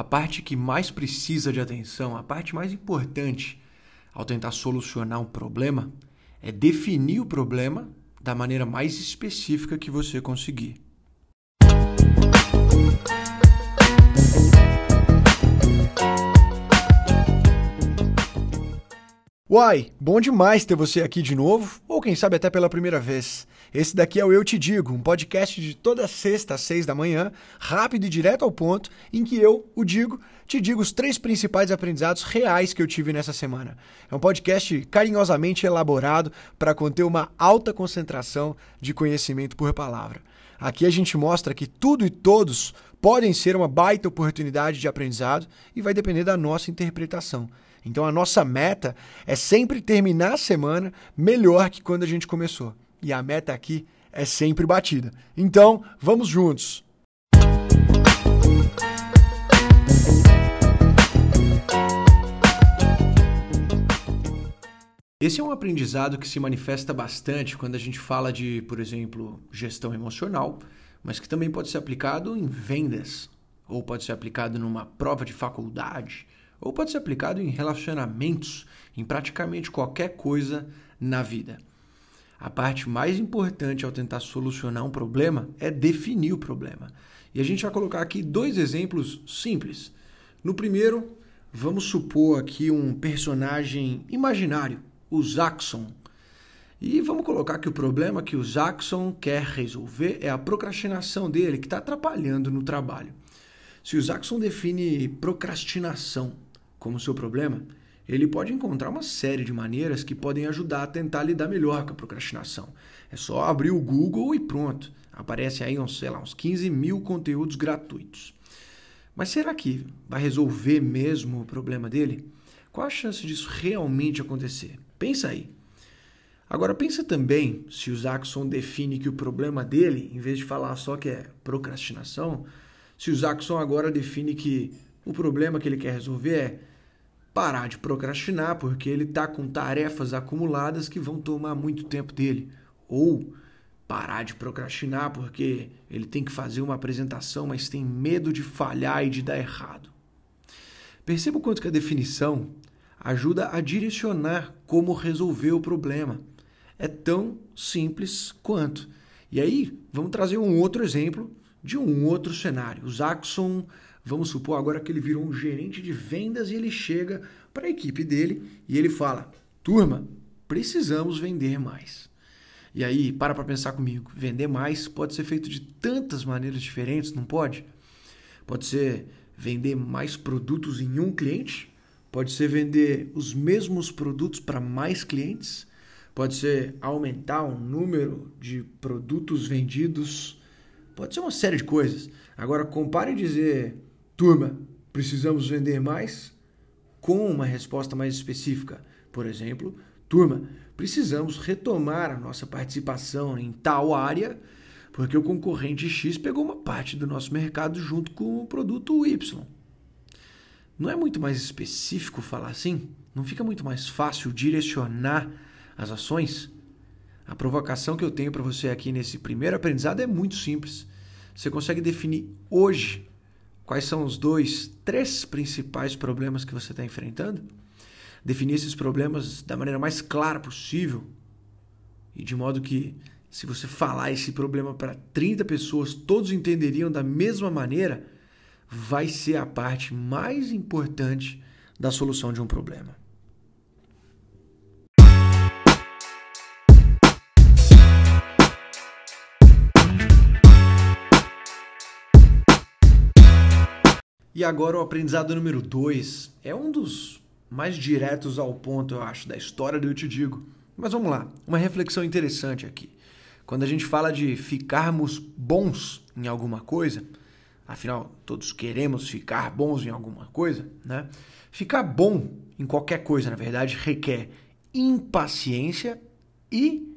a parte que mais precisa de atenção, a parte mais importante ao tentar solucionar um problema é definir o problema da maneira mais específica que você conseguir. Uai, bom demais ter você aqui de novo, ou quem sabe até pela primeira vez. Esse daqui é o Eu Te Digo, um podcast de toda sexta às seis da manhã, rápido e direto ao ponto, em que eu, o Digo, te digo os três principais aprendizados reais que eu tive nessa semana. É um podcast carinhosamente elaborado para conter uma alta concentração de conhecimento por palavra. Aqui a gente mostra que tudo e todos podem ser uma baita oportunidade de aprendizado e vai depender da nossa interpretação. Então a nossa meta é sempre terminar a semana melhor que quando a gente começou. E a meta aqui é sempre batida. Então, vamos juntos! Esse é um aprendizado que se manifesta bastante quando a gente fala de, por exemplo, gestão emocional, mas que também pode ser aplicado em vendas, ou pode ser aplicado numa prova de faculdade, ou pode ser aplicado em relacionamentos, em praticamente qualquer coisa na vida. A parte mais importante ao tentar solucionar um problema é definir o problema. E a gente vai colocar aqui dois exemplos simples. No primeiro, vamos supor aqui um personagem imaginário, o Zaxxon. E vamos colocar que o problema que o Zaxxon quer resolver é a procrastinação dele, que está atrapalhando no trabalho. Se o Zaxxon define procrastinação como seu problema, ele pode encontrar uma série de maneiras que podem ajudar a tentar lidar melhor com a procrastinação. É só abrir o Google e pronto. Aparece aí uns, sei lá, uns 15 mil conteúdos gratuitos. Mas será que vai resolver mesmo o problema dele? Qual a chance disso realmente acontecer? Pensa aí. Agora pensa também se o Zaxxon define que o problema dele, em vez de falar só que é procrastinação, se o Zaxxon agora define que o problema que ele quer resolver é parar de procrastinar porque ele está com tarefas acumuladas que vão tomar muito tempo dele. Ou parar de procrastinar porque ele tem que fazer uma apresentação, mas tem medo de falhar e de dar errado. Perceba o quanto que a definição ajuda a direcionar como resolver o problema. É tão simples quanto. E aí, vamos trazer um outro exemplo de um outro cenário. O Zaxxon Vamos supor agora que ele virou um gerente de vendas e ele chega para a equipe dele e ele fala: turma, precisamos vender mais. E aí, para para pensar comigo: vender mais pode ser feito de tantas maneiras diferentes, não pode? Pode ser vender mais produtos em um cliente, pode ser vender os mesmos produtos para mais clientes, pode ser aumentar o número de produtos vendidos, pode ser uma série de coisas. Agora, compare dizer Turma, precisamos vender mais? Com uma resposta mais específica. Por exemplo, turma, precisamos retomar a nossa participação em tal área porque o concorrente X pegou uma parte do nosso mercado junto com o produto Y. Não é muito mais específico falar assim? Não fica muito mais fácil direcionar as ações? A provocação que eu tenho para você aqui nesse primeiro aprendizado é muito simples. Você consegue definir hoje Quais são os dois, três principais problemas que você está enfrentando? Definir esses problemas da maneira mais clara possível e de modo que, se você falar esse problema para 30 pessoas, todos entenderiam da mesma maneira, vai ser a parte mais importante da solução de um problema. E agora o aprendizado número 2 é um dos mais diretos ao ponto, eu acho, da história do Eu Te Digo. Mas vamos lá, uma reflexão interessante aqui. Quando a gente fala de ficarmos bons em alguma coisa, afinal, todos queremos ficar bons em alguma coisa, né? Ficar bom em qualquer coisa, na verdade, requer impaciência e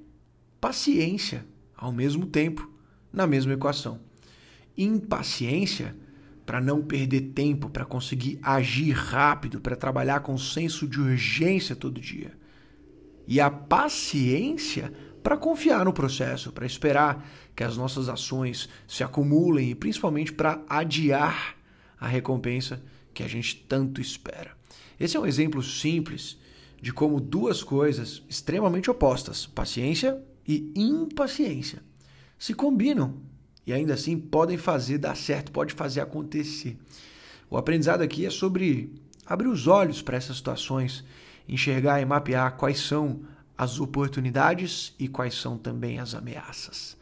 paciência ao mesmo tempo na mesma equação. Impaciência para não perder tempo, para conseguir agir rápido, para trabalhar com senso de urgência todo dia. E a paciência para confiar no processo, para esperar que as nossas ações se acumulem e principalmente para adiar a recompensa que a gente tanto espera. Esse é um exemplo simples de como duas coisas extremamente opostas, paciência e impaciência, se combinam e ainda assim podem fazer dar certo, pode fazer acontecer. O aprendizado aqui é sobre abrir os olhos para essas situações, enxergar e mapear quais são as oportunidades e quais são também as ameaças.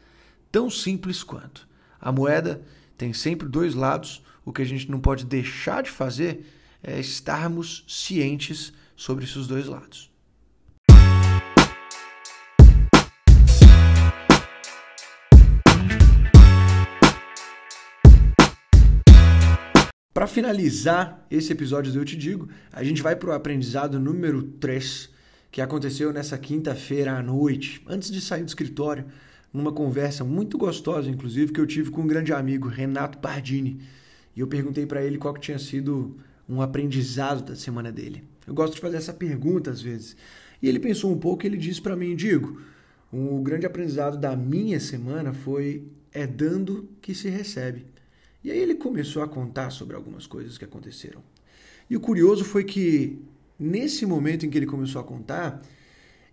Tão simples quanto. A moeda tem sempre dois lados, o que a gente não pode deixar de fazer é estarmos cientes sobre esses dois lados. Para finalizar esse episódio do Eu Te Digo, a gente vai para o aprendizado número 3, que aconteceu nessa quinta-feira à noite, antes de sair do escritório, numa conversa muito gostosa, inclusive, que eu tive com um grande amigo, Renato Pardini. E eu perguntei para ele qual que tinha sido um aprendizado da semana dele. Eu gosto de fazer essa pergunta às vezes. E ele pensou um pouco e ele disse para mim, Digo, o grande aprendizado da minha semana foi é dando que se recebe. E aí ele começou a contar sobre algumas coisas que aconteceram. E o curioso foi que nesse momento em que ele começou a contar,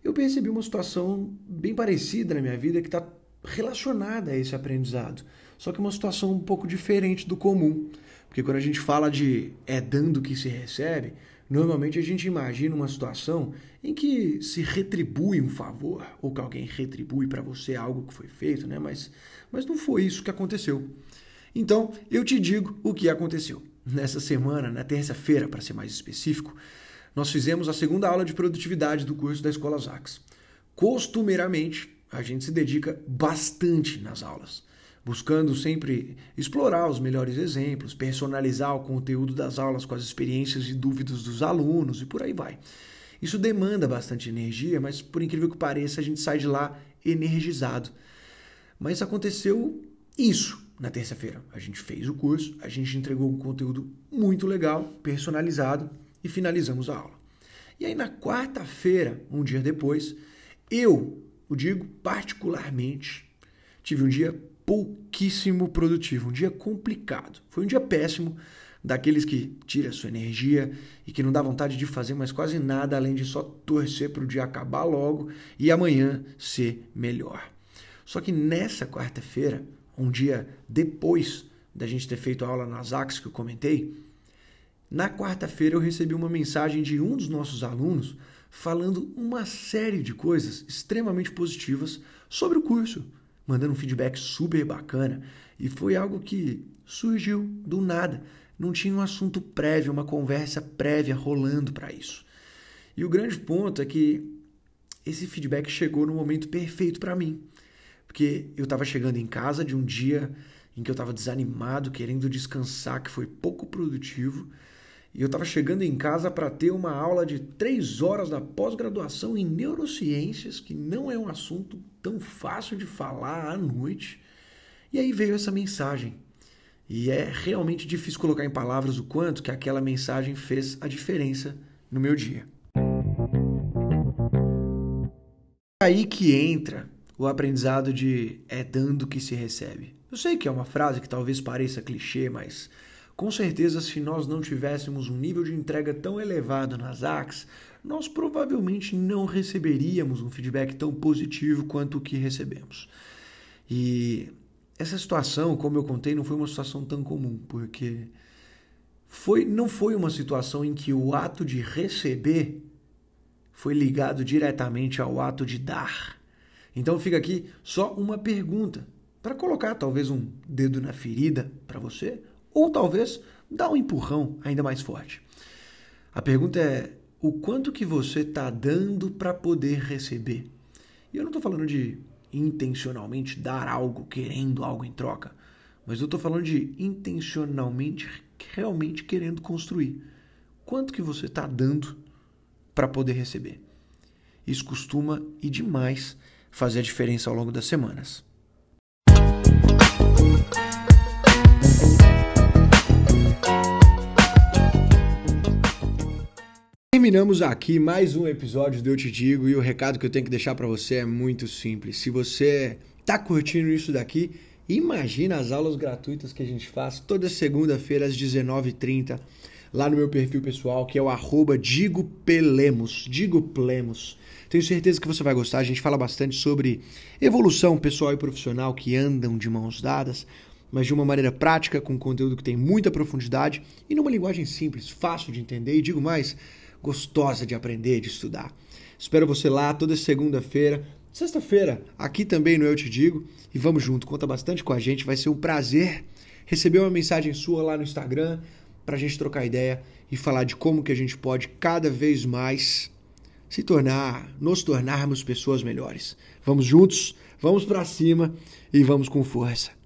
eu percebi uma situação bem parecida na minha vida que está relacionada a esse aprendizado. Só que uma situação um pouco diferente do comum. Porque quando a gente fala de é dando que se recebe, normalmente a gente imagina uma situação em que se retribui um favor, ou que alguém retribui para você algo que foi feito, né? Mas, mas não foi isso que aconteceu. Então, eu te digo o que aconteceu. Nessa semana, na terça-feira, para ser mais específico, nós fizemos a segunda aula de produtividade do curso da Escola Zax. Costumeiramente, a gente se dedica bastante nas aulas buscando sempre explorar os melhores exemplos, personalizar o conteúdo das aulas com as experiências e dúvidas dos alunos e por aí vai. Isso demanda bastante energia, mas por incrível que pareça, a gente sai de lá energizado. Mas aconteceu isso na terça-feira. A gente fez o curso, a gente entregou um conteúdo muito legal, personalizado e finalizamos a aula. E aí na quarta-feira, um dia depois, eu, o digo particularmente, tive um dia pouquíssimo produtivo, um dia complicado. Foi um dia péssimo, daqueles que tira sua energia e que não dá vontade de fazer mais quase nada além de só torcer para o dia acabar logo e amanhã ser melhor. Só que nessa quarta-feira, um dia depois da gente ter feito a aula nas AX que eu comentei, na quarta-feira eu recebi uma mensagem de um dos nossos alunos falando uma série de coisas extremamente positivas sobre o curso mandando um feedback super bacana. E foi algo que surgiu do nada. Não tinha um assunto prévio, uma conversa prévia rolando para isso. E o grande ponto é que esse feedback chegou no momento perfeito para mim. Porque eu estava chegando em casa de um dia em que eu estava desanimado, querendo descansar, que foi pouco produtivo. E eu estava chegando em casa para ter uma aula de três horas da pós-graduação em neurociências, que não é um assunto tão fácil de falar à noite. E aí veio essa mensagem. E é realmente difícil colocar em palavras o quanto que aquela mensagem fez a diferença no meu dia. É aí que entra o aprendizado de é dando que se recebe. Eu sei que é uma frase que talvez pareça clichê, mas com certeza, se nós não tivéssemos um nível de entrega tão elevado nas AX, nós provavelmente não receberíamos um feedback tão positivo quanto o que recebemos. E essa situação, como eu contei, não foi uma situação tão comum, porque foi, não foi uma situação em que o ato de receber foi ligado diretamente ao ato de dar. Então fica aqui só uma pergunta para colocar talvez um dedo na ferida para você ou talvez dar um empurrão ainda mais forte. A pergunta é o quanto que você está dando para poder receber. E eu não estou falando de intencionalmente dar algo, querendo algo em troca, mas eu estou falando de intencionalmente, realmente querendo construir. Quanto que você está dando para poder receber? Isso costuma e demais fazer a diferença ao longo das semanas. Terminamos aqui mais um episódio do Eu Te Digo e o recado que eu tenho que deixar para você é muito simples. Se você tá curtindo isso daqui Imagina as aulas gratuitas que a gente faz toda segunda-feira às 19h30 lá no meu perfil pessoal, que é o arroba Digo Pelemos. Digo Plemos. Tenho certeza que você vai gostar. A gente fala bastante sobre evolução pessoal e profissional que andam de mãos dadas, mas de uma maneira prática, com conteúdo que tem muita profundidade e numa linguagem simples, fácil de entender e, digo mais, gostosa de aprender, de estudar. Espero você lá toda segunda-feira. Sexta-feira, aqui também no Eu Te Digo. E vamos junto, conta bastante com a gente. Vai ser um prazer receber uma mensagem sua lá no Instagram para a gente trocar ideia e falar de como que a gente pode cada vez mais se tornar, nos tornarmos pessoas melhores. Vamos juntos, vamos para cima e vamos com força.